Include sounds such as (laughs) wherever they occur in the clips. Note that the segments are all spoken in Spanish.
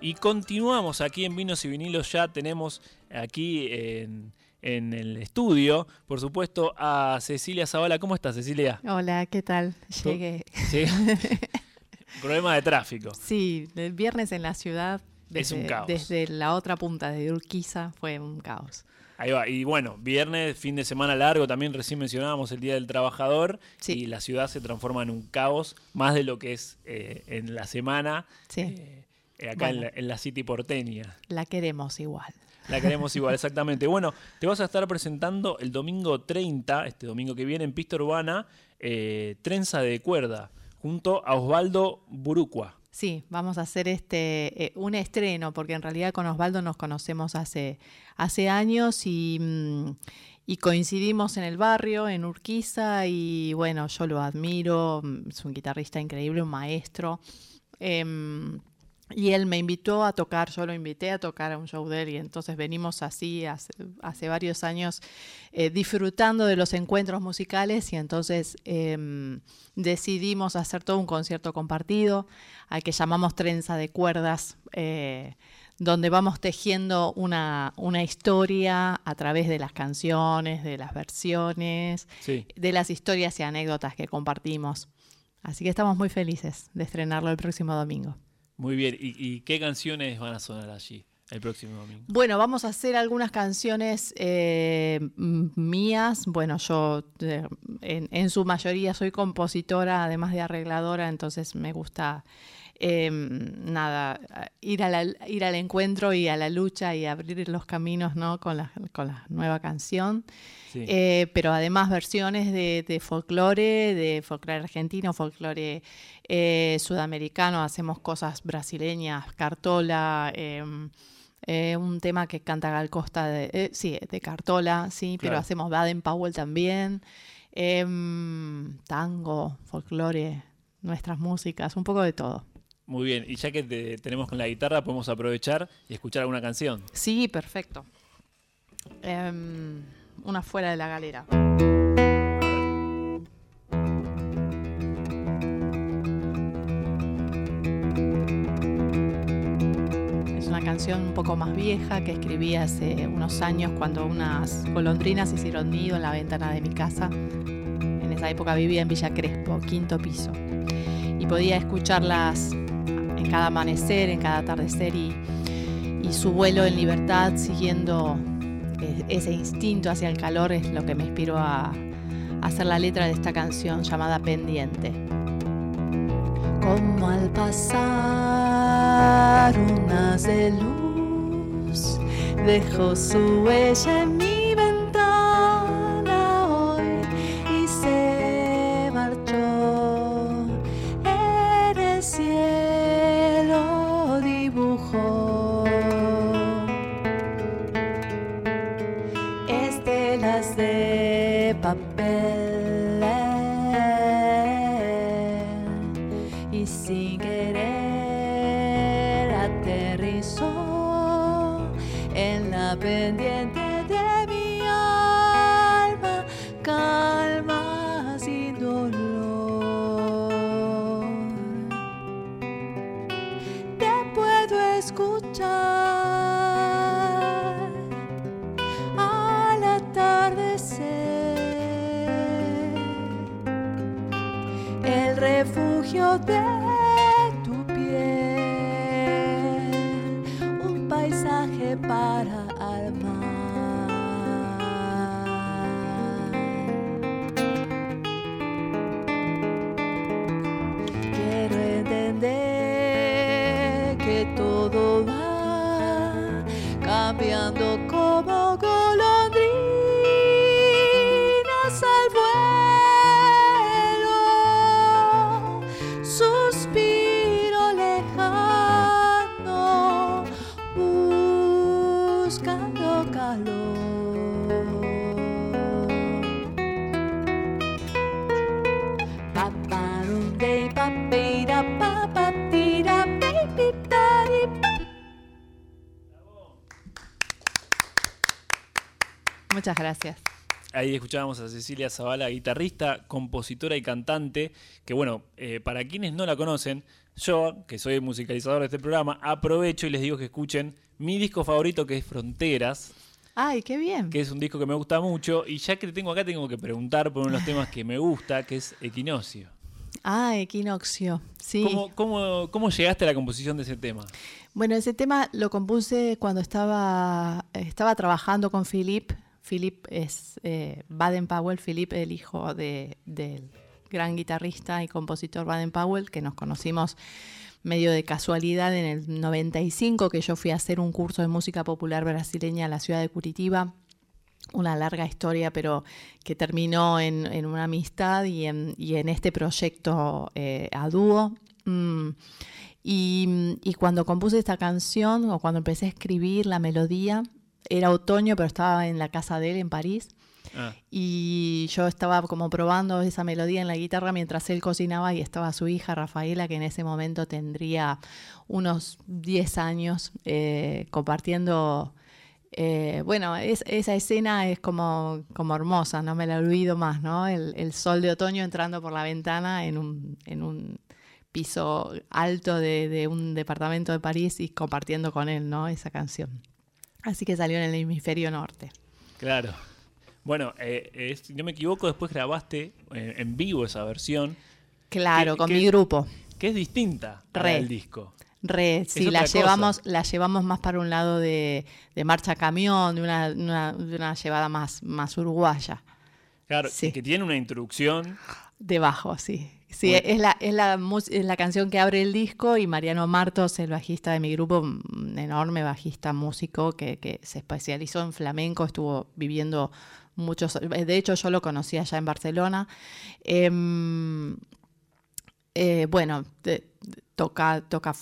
Y continuamos aquí en Vinos y Vinilos. Ya tenemos aquí en, en el estudio, por supuesto, a Cecilia Zavala. ¿Cómo estás, Cecilia? Hola, ¿qué tal? Llegué. ¿Sí? (laughs) Problema de tráfico. Sí, el viernes en la ciudad, Es un desde, caos. desde la otra punta de Urquiza, fue un caos. Ahí va. Y bueno, viernes, fin de semana largo, también recién mencionábamos el Día del Trabajador Sí. y la ciudad se transforma en un caos, más de lo que es eh, en la semana, Sí, eh, eh, acá en, la, en la City porteña. la queremos igual. La queremos igual, (laughs) exactamente. Bueno, te vas a estar presentando el domingo 30, este domingo que viene, en Pista Urbana, eh, Trenza de Cuerda, junto a Osvaldo Burucua. Sí, vamos a hacer este eh, un estreno, porque en realidad con Osvaldo nos conocemos hace, hace años y, mm, y coincidimos en el barrio, en Urquiza, y bueno, yo lo admiro, mm, es un guitarrista increíble, un maestro. Em, y él me invitó a tocar, yo lo invité a tocar a un show de él y entonces venimos así hace, hace varios años eh, disfrutando de los encuentros musicales y entonces em, decidimos hacer todo un concierto compartido al que llamamos Trenza de Cuerdas, eh, donde vamos tejiendo una, una historia a través de las canciones, de las versiones, Sí. de las historias y anécdotas que compartimos. Así que estamos muy felices de estrenarlo el próximo domingo. Muy bien. ¿Y, y qué canciones van a sonar allí el próximo domingo? Bueno, vamos a hacer algunas canciones eh, mías. Bueno, yo eh, en, en su mayoría soy compositora, además de arregladora, entonces me gusta eh, nada, ir, a la- ir al encuentro y a la lucha y abrir los caminos ¿no? con, la, con la nueva canción. Sí. Eh, pero además versiones de, de folclore, de folclore argentino, folclore eh, sudamericano, hacemos cosas brasileñas, cartola, em, eh, un tema que canta Gal Costa, de, eh, sí, de cartola, sí, pero hacemos Baden Powell también, em, tango, folclore, nuestras músicas, un poco de todo. Muy bien. Y ya que te tenemos con la guitarra, podemos aprovechar y escuchar alguna canción. Sí, perfecto. Em, una fuera de la galera. Canción un poco más vieja que escribí hace unos años cuando unas golondrinas hicieron nido en la ventana de mi casa. En esa época vivía en Villa Crespo, quinto piso. Y podía escucharlas en cada amanecer, en cada atardecer y, y su vuelo en libertad siguiendo eh, ese instinto hacia el calor es lo que me inspiró a hacer la letra de esta canción llamada Pendiente. Como al pasar unas de luz, dejó su huella en mi ventana hoy y se marchó. En el cielo dibujó estelas de papel refugio de Muchas gracias. Ahí escuchábamos a Cecilia Zavala, guitarrista, compositora y cantante, que bueno, eh, para quienes no la conocen, yo, que soy el musicalizador de este programa, aprovecho y les digo que escuchen mi disco favorito que es Fronteras. Ay, qué bien. Que es un disco que me gusta mucho. Y ya que te tengo acá, tengo que preguntar por uno de los temas que me gusta, que es Equinoccio. Ah, Equinoccio, sí. ¿Cómo, cómo, cómo llegaste a la composición de ese tema? Bueno, ese tema lo compuse cuando estaba, estaba trabajando con Philip. Philip es eh, Baden Powell, Philip el hijo de, del gran guitarrista y compositor Baden Powell, que nos conocimos medio de casualidad en el 95, que yo fui a hacer un curso de música popular brasileña en la ciudad de Curitiba. Una larga historia, pero que terminó en, una amistad y en, este proyecto eh, a dúo. Mm, y, cuando compuse esta canción, o cuando empecé a escribir la melodía, era otoño, pero estaba en la casa de él en París. Ah. Y yo estaba como probando esa melodía en la guitarra mientras él cocinaba y estaba su hija Rafaela, que en ese momento tendría unos 10 años, eh, compartiendo... Eh, bueno, esa escena es como, como hermosa, no me la olvido más, ¿no? El, sol de otoño entrando por la ventana en un, en un piso alto de, de, un departamento de París y compartiendo con él, ¿no? Esa canción. Así que salió en el hemisferio norte. Claro. Bueno, eh, si no me equivoco, después grabaste eh, en vivo esa versión. Claro, con mi grupo. Que es distinta al disco. Re, sí, la llevamos, la llevamos más para un lado de, marcha camión, de una, de una llevada más, más uruguaya. Claro, que tiene una introducción. Debajo, sí. Sí, es, la, es, la, es la canción que abre el disco y Mariano Martos, el bajista de mi grupo, un enorme bajista músico que, que se especializó en flamenco, estuvo viviendo muchos, de hecho yo lo conocí allá en Barcelona. Em, eh, bueno, toca, toca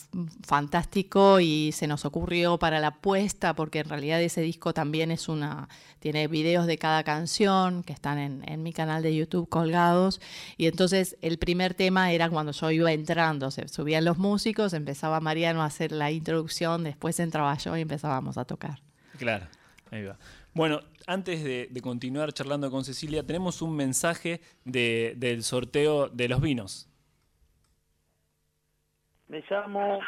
fantástico y se nos ocurrió para la apuesta, porque en realidad ese disco también es una, tiene videos de cada canción que están en, mi canal de YouTube colgados. Y entonces el primer tema era cuando yo iba entrando, se subían los músicos, empezaba Mariano a hacer la introducción, después entraba yo y empezábamos a tocar. Claro, ahí va. Bueno, antes de, continuar charlando con Cecilia, tenemos un mensaje del sorteo de los vinos. Me llamo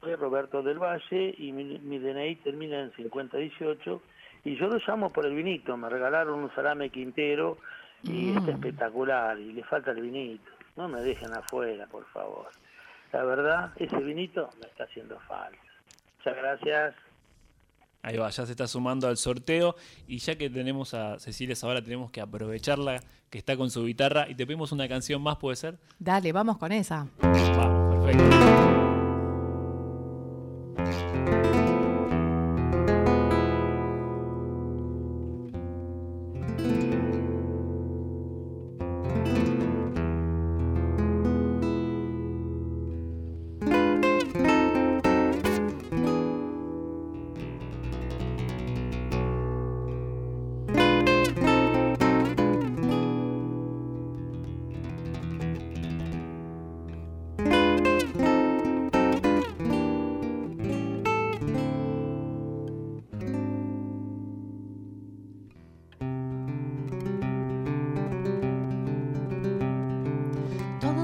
Roberto del Valle y mi, DNI termina en 5018 y yo lo llamo por el vinito. Me regalaron un salame quintero y mm. está espectacular y le falta el vinito. No me dejen afuera, por favor. La verdad, ese vinito me está haciendo falta. Muchas gracias. Ahí va, ya se está sumando al sorteo. Y ya que tenemos a Cecilia ahora tenemos que aprovecharla, que está con su guitarra. Y te pedimos una canción más, ¿puede ser? Dale, vamos con esa. Vamos, perfecto. todo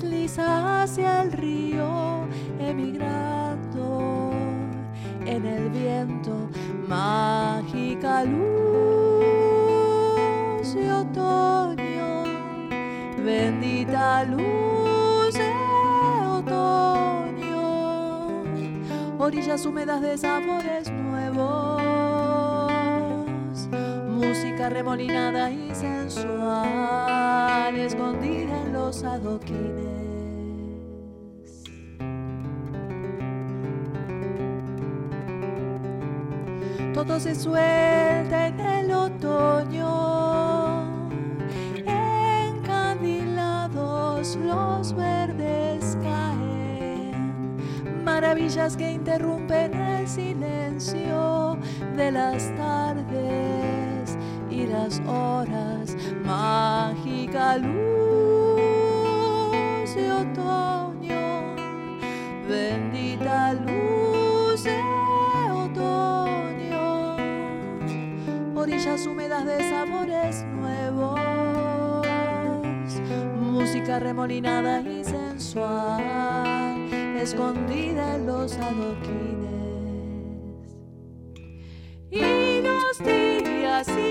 desliza hacia el río, emigrando en el viento, mágica luz de otoño, bendita luz. orillas húmedas de sabores nuevos, música remolinada y sensual, escondida en los adoquines. Todo se suelta en el otoño. Encandilados los verdes caen, maravillas que interrumpen el silencio de las tardes y las horas, mágica luz de otoño, bendita luz orillas húmedas de sabores nuevos, música remolinada y sensual, escondida en los adoquines. Y los días y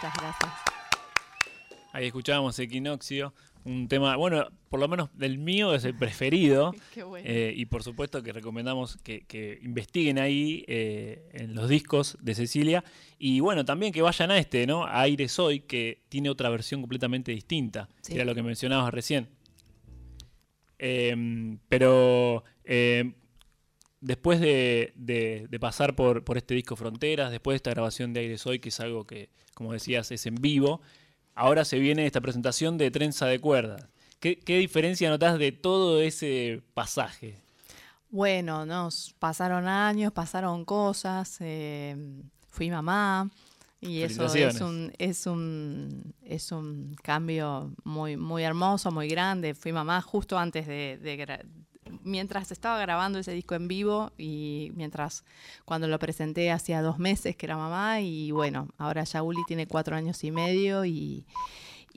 Muchas gracias. Ahí escuchábamos Equinoccio, un tema, bueno, por lo menos del mío es el preferido. (laughs) Qué bueno. eh, y por supuesto que recomendamos que, que investiguen ahí eh, en los discos de Cecilia. Y bueno, también que vayan a este, ¿no? A Aire Soy, que tiene otra versión completamente distinta. Sí. Que era lo que mencionabas recién. Em, pero em, después de, de- de pasar por, por este disco Fronteras, después de esta grabación de Aire Soy, que es algo que, como decías, es en vivo, ahora se viene esta presentación de Trenza de Cuerdas. ¿Qué, qué diferencia notás de todo ese pasaje? Bueno, nos pasaron años, pasaron cosas, eh, fui mamá y eso es un, es un es un cambio muy muy hermoso, muy grande. Fui mamá justo antes de, de mientras estaba grabando ese disco en vivo y mientras cuando lo presenté hacía dos meses que era mamá y bueno, ahora ya Uli tiene cuatro años y medio y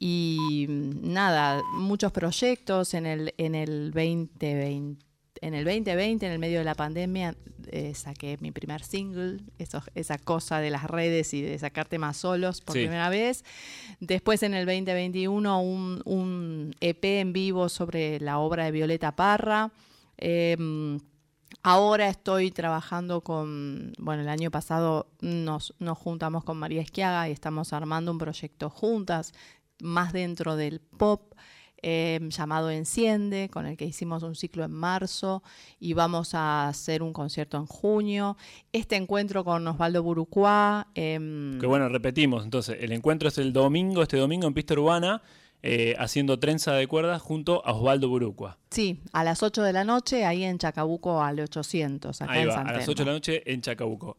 y mm, nada, muchos proyectos en el, en el 2020. En el 2020, en el medio de la pandemia, eh, saqué mi primer single, eso, esa cosa de las redes y de sacar temas solos por Sí. primera vez. Después, en el 2021, un, un EP en vivo sobre la obra de Violeta Parra. Em, Ahora estoy trabajando con, bueno, el año pasado nos, nos juntamos con María Esquiaga y estamos armando un proyecto juntas, más dentro del pop, eh, llamado Enciende, con el que hicimos un ciclo en marzo y vamos a hacer un concierto en junio. Este encuentro con Osvaldo Burucuá. em, Que bueno, repetimos, entonces, el encuentro es el domingo, este domingo en Pista Urbana, eh, haciendo trenza de cuerdas junto a Osvaldo Burucua. Sí, a las 8 de la noche, ahí en Chacabuco al 800, acá Ahí en va, San a las Telmo. 8 de la noche en Chacabuco.